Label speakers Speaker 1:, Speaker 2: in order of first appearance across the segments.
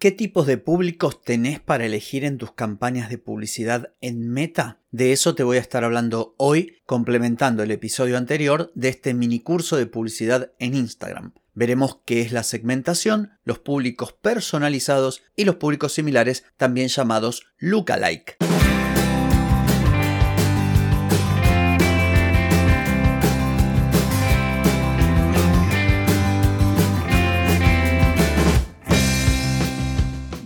Speaker 1: ¿Qué tipos de públicos tenés para elegir en tus campañas de publicidad en Meta? De eso te voy a estar hablando hoy, complementando el episodio anterior de este mini curso de publicidad en Instagram. Veremos qué es la segmentación, los públicos personalizados y los públicos similares, también llamados lookalike.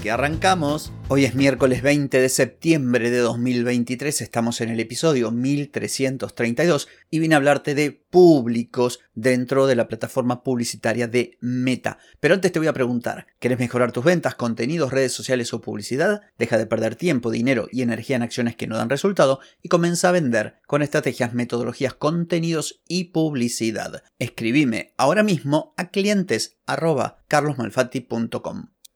Speaker 1: que arrancamos. Hoy es miércoles 20 de septiembre de 2023, estamos en el episodio 1332 y vine a hablarte de públicos dentro de la plataforma publicitaria de Meta. Pero antes te voy a preguntar, ¿querés mejorar tus ventas, contenidos, redes sociales o publicidad? Deja de perder tiempo, dinero y energía en acciones que no dan resultado y comienza a vender con estrategias, metodologías, contenidos y publicidad. Escribime ahora mismo a clientes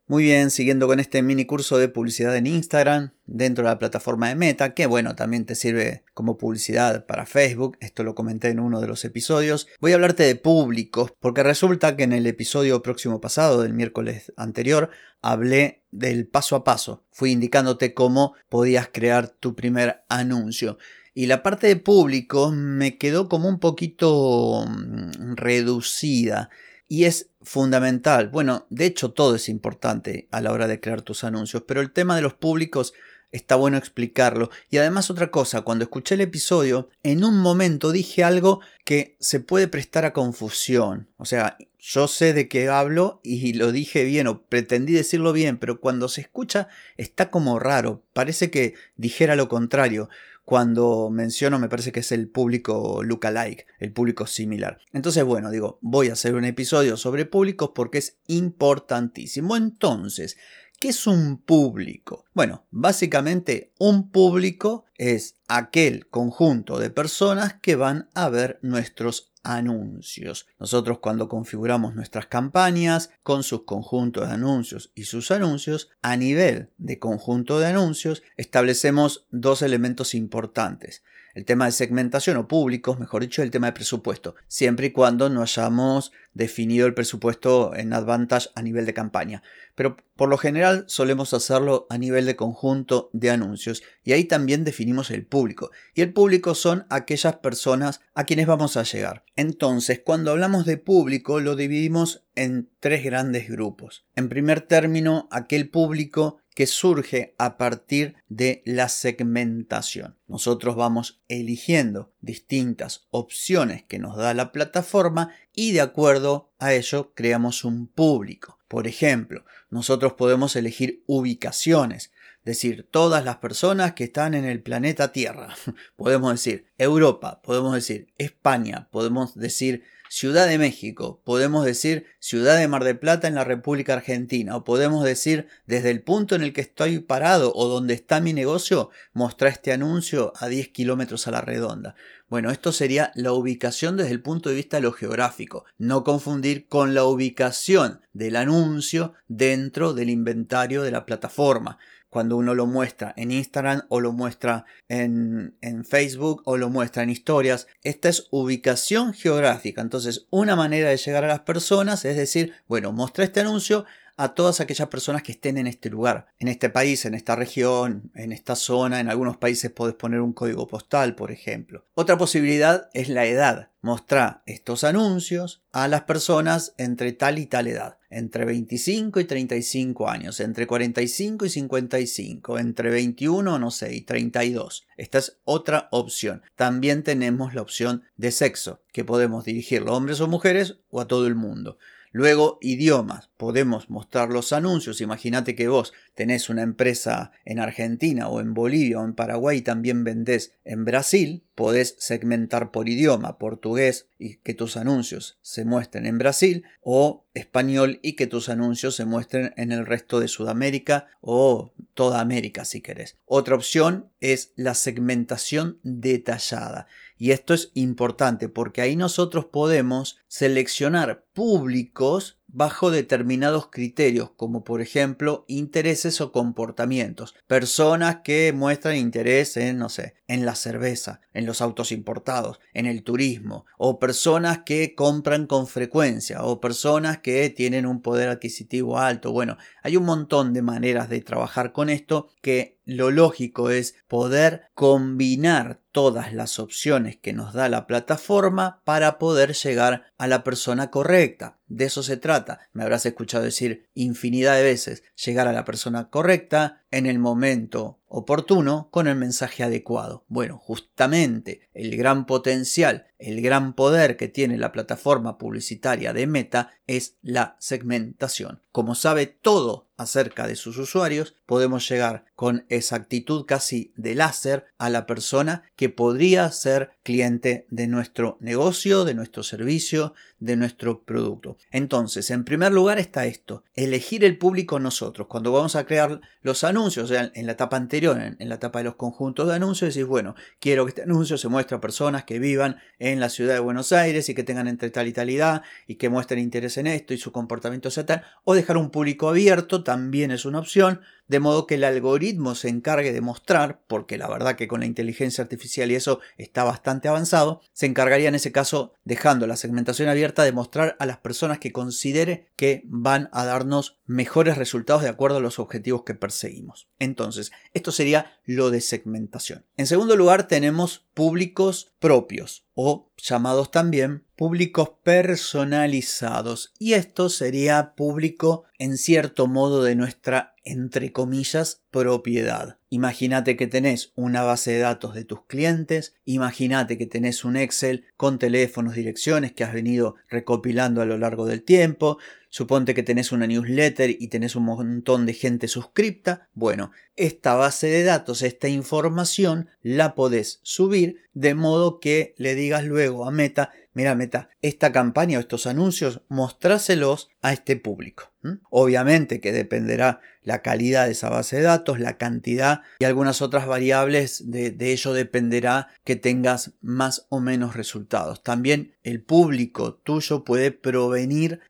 Speaker 1: muy bien, siguiendo con este mini curso de publicidad en Instagram dentro de la plataforma de Meta, que bueno, también te sirve como publicidad para Facebook, esto lo comenté en uno de los episodios. Voy a hablarte de públicos, porque resulta que en el episodio próximo pasado, del miércoles anterior, hablé del paso a paso. Fui indicándote cómo podías crear tu primer anuncio. Y la parte de público me quedó como un poquito mm, reducida y es fundamental. Bueno, de hecho todo es importante a la hora de crear tus anuncios, pero el tema de los públicos está bueno explicarlo. Y además otra cosa, cuando escuché el episodio, en un momento dije algo que se puede prestar a confusión. O sea, yo sé de qué hablo y lo dije bien o pretendí decirlo bien, pero cuando se escucha está como raro. Parece que dijera lo contrario cuando menciono me parece que es el público lookalike, el público similar. Entonces, bueno, digo, voy a hacer un episodio sobre públicos porque es importantísimo. Entonces, ¿qué es un público? Bueno, básicamente un público es aquel conjunto de personas que van a ver nuestros anuncios. Nosotros cuando configuramos nuestras campañas con sus conjuntos de anuncios y sus anuncios, a nivel de conjunto de anuncios, establecemos dos elementos importantes el tema de segmentación o públicos, mejor dicho, el tema de presupuesto, siempre y cuando no hayamos definido el presupuesto en Advantage a nivel de campaña. Pero por lo general solemos hacerlo a nivel de conjunto de anuncios y ahí también definimos el público. Y el público son aquellas personas a quienes vamos a llegar. Entonces, cuando hablamos de público lo dividimos en tres grandes grupos. En primer término, aquel público que surge a partir de la segmentación. Nosotros vamos eligiendo distintas opciones que nos da la plataforma y de acuerdo a ello creamos un público. Por ejemplo, nosotros podemos elegir ubicaciones, decir todas las personas que están en el planeta Tierra. podemos decir Europa, podemos decir España, podemos decir Ciudad de México, podemos decir Ciudad de Mar del Plata en la República Argentina, o podemos decir desde el punto en el que estoy parado o donde está mi negocio, mostrar este anuncio a 10 kilómetros a la redonda. Bueno, esto sería la ubicación desde el punto de vista de lo geográfico, no confundir con la ubicación del anuncio dentro del inventario de la plataforma cuando uno lo muestra en Instagram o lo muestra en, en, Facebook o lo muestra en historias. Esta es ubicación geográfica. Entonces, una manera de llegar a las personas es decir, bueno, muestra este anuncio a todas aquellas personas que estén en este lugar, en este país, en esta región, en esta zona. En algunos países puedes poner un código postal, por ejemplo. Otra posibilidad es la edad. Mostrar estos anuncios a las personas entre tal y tal edad, entre 25 y 35 años, entre 45 y 55, entre 21, no sé, y 32. Esta es otra opción. También tenemos la opción de sexo, que podemos dirigirlo a hombres o mujeres o a todo el mundo. Luego, idiomas. Podemos mostrar los anuncios. Imagínate que vos tenés una empresa en Argentina o en Bolivia o en Paraguay y también vendés en Brasil. Podés segmentar por idioma, portugués y que tus anuncios se muestren en Brasil o español y que tus anuncios se muestren en el resto de Sudamérica o toda América si querés. Otra opción es la segmentación detallada. Y esto es importante porque ahí nosotros podemos seleccionar públicos bajo determinados criterios, como por ejemplo intereses o comportamientos. Personas que muestran interés en, no sé, en la cerveza, en los autos importados, en el turismo, o personas que compran con frecuencia, o personas que tienen un poder adquisitivo alto. Bueno, hay un montón de maneras de trabajar con esto que lo lógico es poder combinar todas las opciones que nos da la plataforma para poder llegar a la persona correcta. De eso se trata. Me habrás escuchado decir infinidad de veces llegar a la persona correcta en el momento oportuno con el mensaje adecuado. Bueno, justamente el gran potencial, el gran poder que tiene la plataforma publicitaria de Meta es la segmentación. Como sabe todo acerca de sus usuarios, podemos llegar con exactitud casi de láser a la persona que podría ser cliente de nuestro negocio, de nuestro servicio, de nuestro producto. Entonces, en primer lugar está esto, elegir el público nosotros. Cuando vamos a crear los anuncios, o sea, en la etapa anterior, en, la etapa de los conjuntos de anuncios, decís, bueno, quiero que este anuncio se muestre a personas que vivan en la ciudad de Buenos Aires y que tengan entre tal y tal edad y que muestren interés en esto y su comportamiento sea tal, o dejar un público abierto también es una opción, de modo que el algoritmo se encargue de mostrar, porque la verdad que con la inteligencia artificial y eso está bastante avanzado, se encargaría en ese caso, dejando la segmentación abierta, de mostrar a las personas que considere que van a darnos mejores resultados de acuerdo a los objetivos que perseguimos. Entonces, esto sería lo de segmentación. En segundo lugar, tenemos públicos propios o llamados también públicos personalizados y esto sería público en cierto modo de nuestra entre comillas propiedad. Imagínate que tenés una base de datos de tus clientes, imagínate que tenés un Excel con teléfonos, direcciones que has venido recopilando a lo largo del tiempo, Suponte que tenés una newsletter y tenés un montón de gente suscripta. Bueno, esta base de datos, esta información, la podés subir de modo que le digas luego a Meta, mira Meta, esta campaña o estos anuncios, mostráselos a este público. Obviamente que dependerá la calidad de esa base de datos, la cantidad y algunas otras variables, de, de, ello dependerá que tengas más o menos resultados. También el público tuyo puede provenir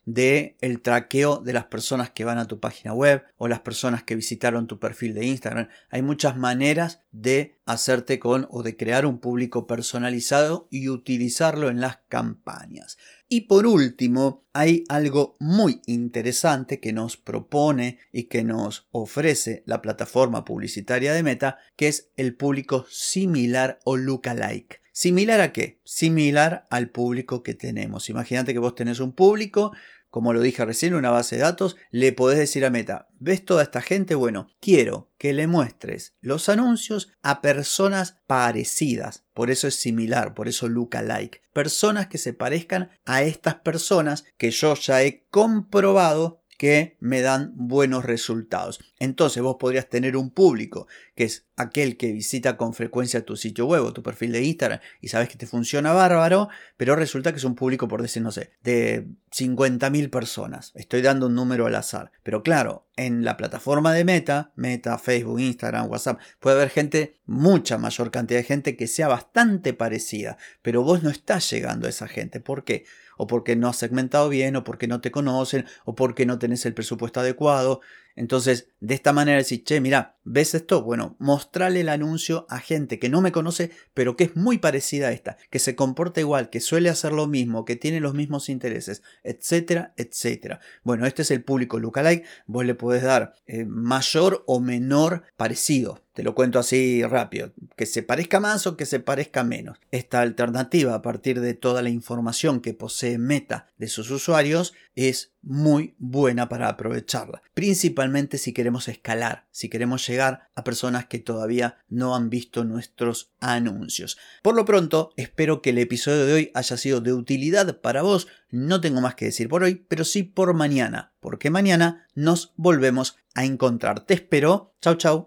Speaker 1: el traqueo de las personas que van a tu página web o las personas que visitaron tu perfil de Instagram. Hay muchas maneras de hacerte con o de crear un público personalizado y utilizarlo en las campañas. Y por último, hay algo muy interesante que nos propone y que nos ofrece la plataforma publicitaria de Meta, que es el público similar o lookalike. ¿Similar a qué? Similar al público que tenemos. Imagínate que vos tenés un público como lo dije recién, una base de datos, le podés decir a Meta, ¿ves toda esta gente? Bueno, quiero que le muestres los anuncios a personas parecidas, por eso es similar, por eso like. personas que se parezcan a estas personas que yo ya he comprobado que me dan buenos resultados. Entonces vos podrías tener un público que es aquel que visita con frecuencia tu sitio web o tu perfil de Instagram y sabes que te funciona bárbaro, pero resulta que es un público, por decir, no sé, de 50.000 personas. Estoy dando un número al azar. Pero claro, en la plataforma de Meta, Meta, Facebook, Instagram, WhatsApp, puede haber gente, mucha mayor cantidad de gente que sea bastante parecida, pero vos no estás llegando a esa gente. ¿Por qué? O porque no has segmentado bien, o porque no te conocen, o porque no tenés el presupuesto adecuado. Entonces, de esta manera decís, che, mira, ¿ves esto? Bueno, mostrale el anuncio a gente que no me conoce, pero que es muy parecida a esta, que se comporta igual, que suele hacer lo mismo, que tiene los mismos intereses, etcétera, etcétera. Bueno, este es el público lookalike, vos le podés dar eh, mayor o menor parecido Te lo cuento así rápido, que se parezca más o que se parezca menos. Esta alternativa a partir de toda la información que posee Meta de sus usuarios es muy buena para aprovecharla, principalmente si queremos escalar, si queremos llegar a personas que todavía no han visto nuestros anuncios. Por lo pronto, espero que el episodio de hoy haya sido de utilidad para vos. No tengo más que decir por hoy, pero sí por mañana, porque mañana nos volvemos a encontrar. Te espero. Chau, chau.